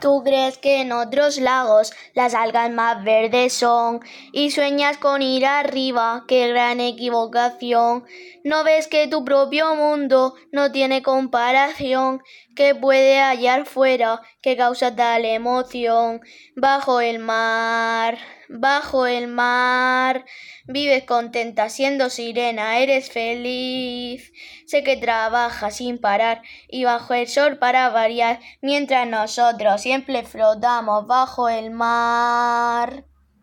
Tú crees que en otros lagos las algas más verdes son y sueñas con ir arriba, qué gran equivocación. No ves que tu propio mundo no tiene comparación, que puede hallar fuera, que causa tal emoción. Bajo el mar, bajo el mar, vives contenta siendo sirena, eres feliz. Sé que trabajas sin parar y bajo el sol para variar, mientras nosotros siempre flotamos bajo el mar.